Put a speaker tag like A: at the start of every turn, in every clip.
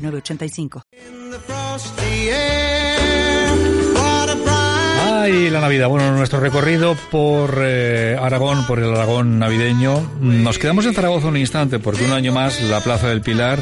A: 985.
B: Ay, la Navidad. Bueno, nuestro recorrido por eh, Aragón, por el Aragón navideño. Nos quedamos en Zaragoza un instante porque un año más la Plaza del Pilar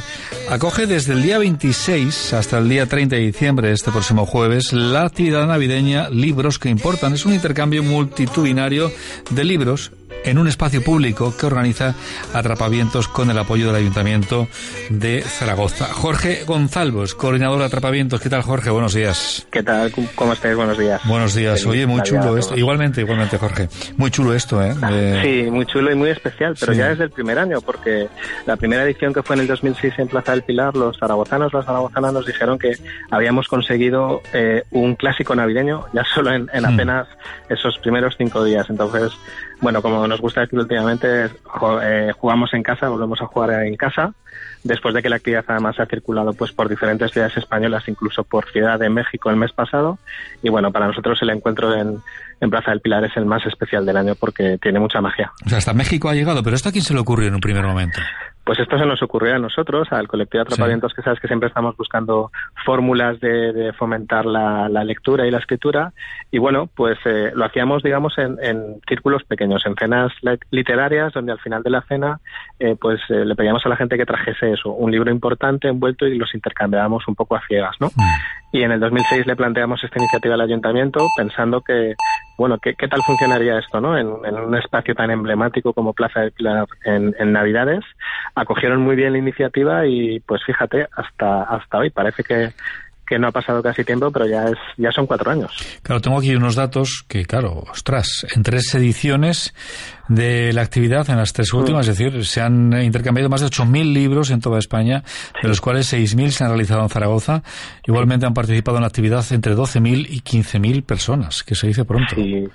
B: acoge desde el día 26 hasta el día 30 de diciembre, este próximo jueves, la actividad navideña Libros que Importan. Es un intercambio multitudinario de libros en un espacio público que organiza Atrapavientos con el apoyo del Ayuntamiento de Zaragoza. Jorge Gonzálvez, coordinador de Atrapavientos. ¿Qué tal, Jorge? Buenos días.
C: ¿Qué tal? ¿Cómo estáis? Buenos días.
B: Buenos días. Oye, muy chulo esto. Igualmente, igualmente, Jorge. Muy chulo esto, ¿eh?
C: Sí, muy chulo y muy especial, pero ya desde el primer año, porque la primera edición que fue en el 2006 en Plaza del Pilar, los zaragozanos, las zaragozanas nos dijeron que habíamos conseguido eh, un clásico navideño ya solo en, en hmm. apenas esos primeros cinco días. Entonces, bueno, como nos gusta decir últimamente, eh, jugamos en casa, volvemos a jugar en casa, después de que la actividad además ha circulado pues por diferentes ciudades españolas, incluso por Ciudad de México el mes pasado. Y bueno, para nosotros el encuentro en, en Plaza del Pilar es el más especial del año porque tiene mucha magia.
B: O sea, hasta México ha llegado, pero ¿esto a quién se le ocurrió en un primer momento?
C: Pues esto se nos ocurrió a nosotros, al colectivo de atrapamientos, que sabes que siempre estamos buscando fórmulas de, fomentar la, lectura y la escritura. Y bueno, pues eh, lo hacíamos, digamos, en, círculos pequeños, en cenas literarias, donde al final de la cena, eh, pues eh, le pedíamos a la gente que trajese eso, un libro importante envuelto y los intercambiábamos un poco a ciegas, ¿no? Mm. Y en el 2006 le planteamos esta iniciativa al ayuntamiento pensando que, bueno, ¿qué, tal funcionaría esto, no? En, un espacio tan emblemático como Plaza de Pilar en, en, Navidades. Acogieron muy bien la iniciativa y, pues fíjate, hasta, hasta hoy parece que, que no ha pasado casi tiempo, pero ya es ya son cuatro años.
B: Claro, tengo aquí unos datos que, claro, ostras, en tres ediciones de la actividad, en las tres últimas, mm. es decir, se han intercambiado más de 8.000 libros en toda España, de los cuales 6.000 se han realizado en Zaragoza. Igualmente han participado en la actividad entre 12.000 y 15.000 personas, que se dice pronto.
C: Sí,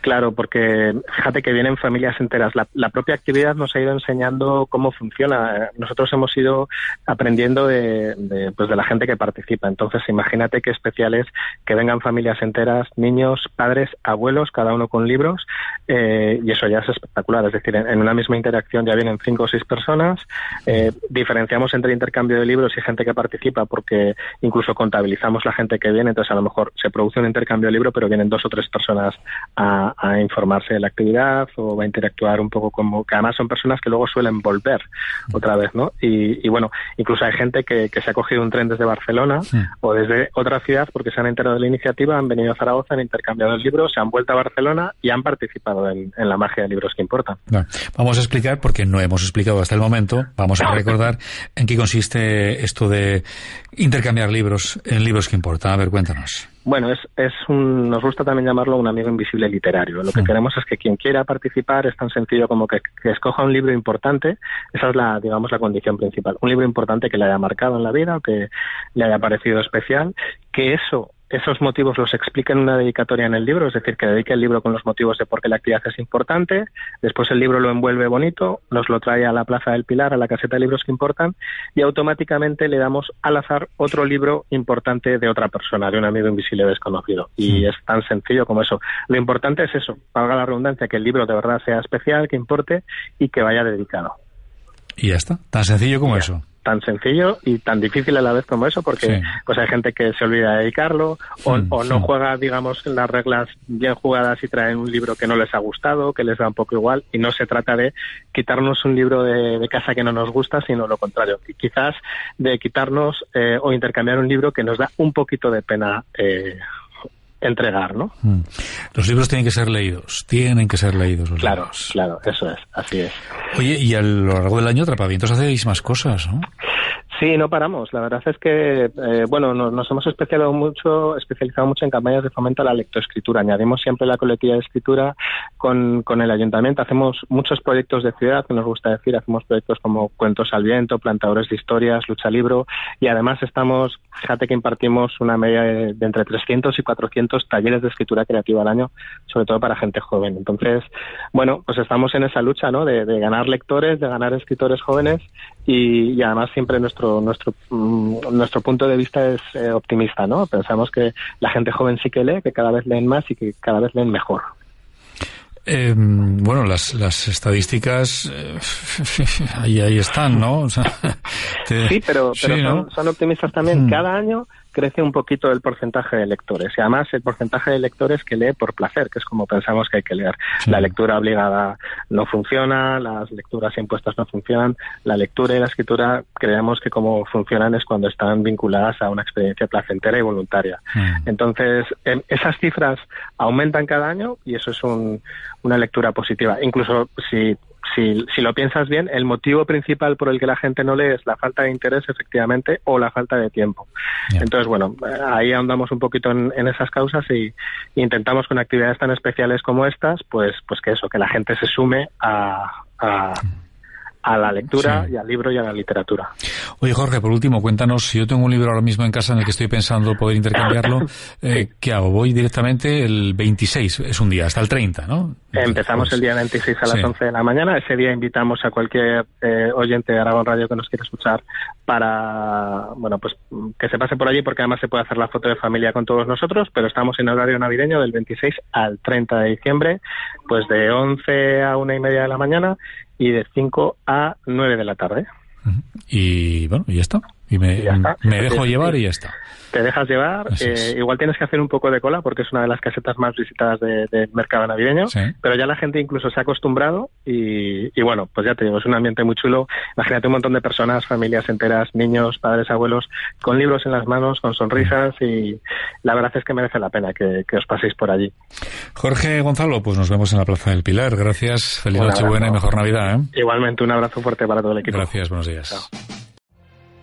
C: claro, porque fíjate que vienen familias enteras. La, la propia actividad nos ha ido enseñando cómo funciona. Nosotros hemos ido aprendiendo de, de, pues de la gente que participa. Entonces, imagínate qué especial es que vengan familias enteras, niños, padres, abuelos, cada uno con libros, eh, y eso ya es espectacular. Es decir, en, una misma interacción ya vienen cinco o seis personas. Eh, diferenciamos entre intercambio de libros y gente que participa porque incluso contabilizamos la gente que viene. Entonces, a lo mejor se produce un intercambio de libro, pero vienen dos o tres personas a, informarse de la actividad o a interactuar un poco como que además son personas que luego suelen volver otra vez, ¿no? Y, bueno, incluso hay gente que, se ha cogido un tren desde Barcelona o desde otra ciudad porque se han enterado de la iniciativa, han venido a Zaragoza, han intercambiado el libro, se han vuelto a Barcelona y han participado en, la magia de libros que importan.
B: vamos a explicar, porque no hemos explicado hasta el momento, vamos a recordar en qué consiste esto de intercambiar libros en libros que importan. A ver, cuéntanos.
C: Bueno, es, es un, nos gusta también llamarlo un amigo invisible literario. Lo que queremos es que quien quiera participar es tan sencillo como que, que, escoja un libro importante. Esa es la, digamos, la condición principal. Un libro importante que le haya marcado en la vida o que le haya parecido especial. Que eso esos motivos los explica en una dedicatoria en el libro, es decir, que dedique el libro con los motivos de por qué la actividad es importante, después el libro lo envuelve bonito, nos lo trae a la Plaza del Pilar, a la caseta de libros que importan, y automáticamente le damos al azar otro libro importante de otra persona, de un amigo invisible desconocido. Y es tan sencillo como eso. Lo importante es eso, valga la redundancia, que el libro de verdad sea especial, que importe y que vaya dedicado.
B: Y ya está, tan sencillo como eso
C: tan sencillo y tan difícil a la vez como eso, porque pues hay gente que se olvida de dedicarlo o, mm, no juega, digamos, las reglas bien jugadas y traen un libro que no les ha gustado, que les da un poco igual, y no se trata de quitarnos un libro de, casa que no nos gusta, sino lo contrario, quizás de quitarnos eh, o intercambiar un libro que nos da un poquito de pena eh, entregar, ¿no?
B: Mm. Los libros tienen que ser leídos, tienen que ser leídos. Los
C: claro,
B: libros.
C: claro, eso es, así es.
B: Oye, y a lo largo del año, Atrapamientos, hacéis más cosas, ¿no?
C: Sí, no paramos. La verdad es que, eh, bueno, nos, hemos especializado mucho, especializado mucho en campañas de fomento a la lectoescritura. Añadimos siempre la colectiva de escritura con, con el ayuntamiento. Hacemos muchos proyectos de ciudad, que nos gusta decir. Hacemos proyectos como Cuentos al Viento, Plantadores de Historias, Lucha Libro. Y además estamos, fíjate que impartimos una media de, entre 300 y 400 talleres de escritura creativa al año, sobre todo para gente joven. Entonces, bueno, pues estamos en esa lucha, ¿no? De, ganar lectores, de ganar escritores jóvenes y además siempre nuestro nuestro mm, nuestro punto de vista es eh, optimista, ¿no? Pensamos que la gente joven sí que lee, que cada vez leen más y que cada vez leen mejor.
B: Eh, bueno, las, las estadísticas eh, ahí, ahí están, ¿no?
C: sí, pero, son, optimistas también. Mm. Cada año crece un poquito el porcentaje de lectores y además el porcentaje de lectores que lee por placer, que es como pensamos que hay que leer. La lectura obligada no funciona, las lecturas impuestas no funcionan, la lectura y la escritura creemos que como funcionan es cuando están vinculadas a una experiencia placentera y voluntaria. Entonces, em, esas cifras aumentan cada año y eso es una lectura positiva. Incluso si si, si lo piensas bien, el motivo principal por el que la gente no lee es la falta de interés, efectivamente, o la falta de tiempo. Entonces, bueno, ahí ahondamos un poquito en, esas causas y, intentamos con actividades tan especiales como estas, pues, pues que eso, que la gente se sume a, a a la lectura y al libro y a la literatura.
B: Oye, Jorge, por último, cuéntanos, si yo tengo un libro ahora mismo en casa en el que estoy pensando poder intercambiarlo, eh, ¿qué hago? Voy directamente el 26, es un día, hasta el 30, ¿no?
C: Empezamos el día 26 a las 11 de la mañana. Ese día invitamos a cualquier eh, oyente de Aragón Radio que nos quiera escuchar para, bueno, pues que se pase por allí porque además se puede hacer la foto de familia con todos nosotros, pero estamos en horario navideño del 26 al 30 de diciembre, pues de 11 a una y media de la mañana y de 5 a 9 de la tarde.
B: Y bueno, ya está. Y me, me dejo llevar y ya está
C: te dejas llevar. Eh, igual tienes que hacer un poco de cola porque es una de las casetas más visitadas del de mercado navideño, pero ya la gente incluso se ha acostumbrado y, y, bueno, pues ya te digo, es un ambiente muy chulo. Imagínate un montón de personas, familias enteras, niños, padres, abuelos, con libros en las manos, con sonrisas y la verdad es que merece la pena que, os paséis por allí.
B: Jorge Gonzalo, pues nos vemos en la Plaza del Pilar. Gracias, feliz noche buena y mejor Navidad. ¿eh?
C: Igualmente, un abrazo fuerte para todo el equipo.
B: Gracias, buenos días.